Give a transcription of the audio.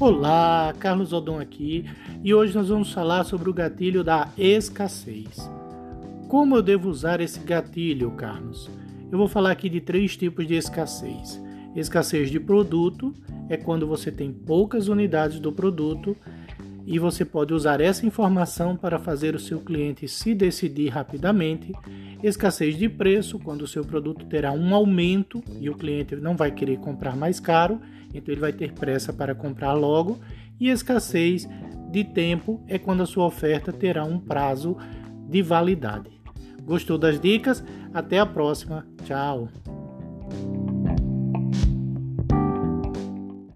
Olá, Carlos Odon aqui e hoje nós vamos falar sobre o gatilho da escassez. Como eu devo usar esse gatilho, Carlos? Eu vou falar aqui de três tipos de escassez. Escassez de produto é quando você tem poucas unidades do produto e você pode usar essa informação para fazer o seu cliente se decidir rapidamente. Escassez de preço, quando o seu produto terá um aumento e o cliente não vai querer comprar mais caro então ele vai ter pressa para comprar logo. E escassez de tempo é quando a sua oferta terá um prazo de validade. Gostou das dicas? Até a próxima. Tchau.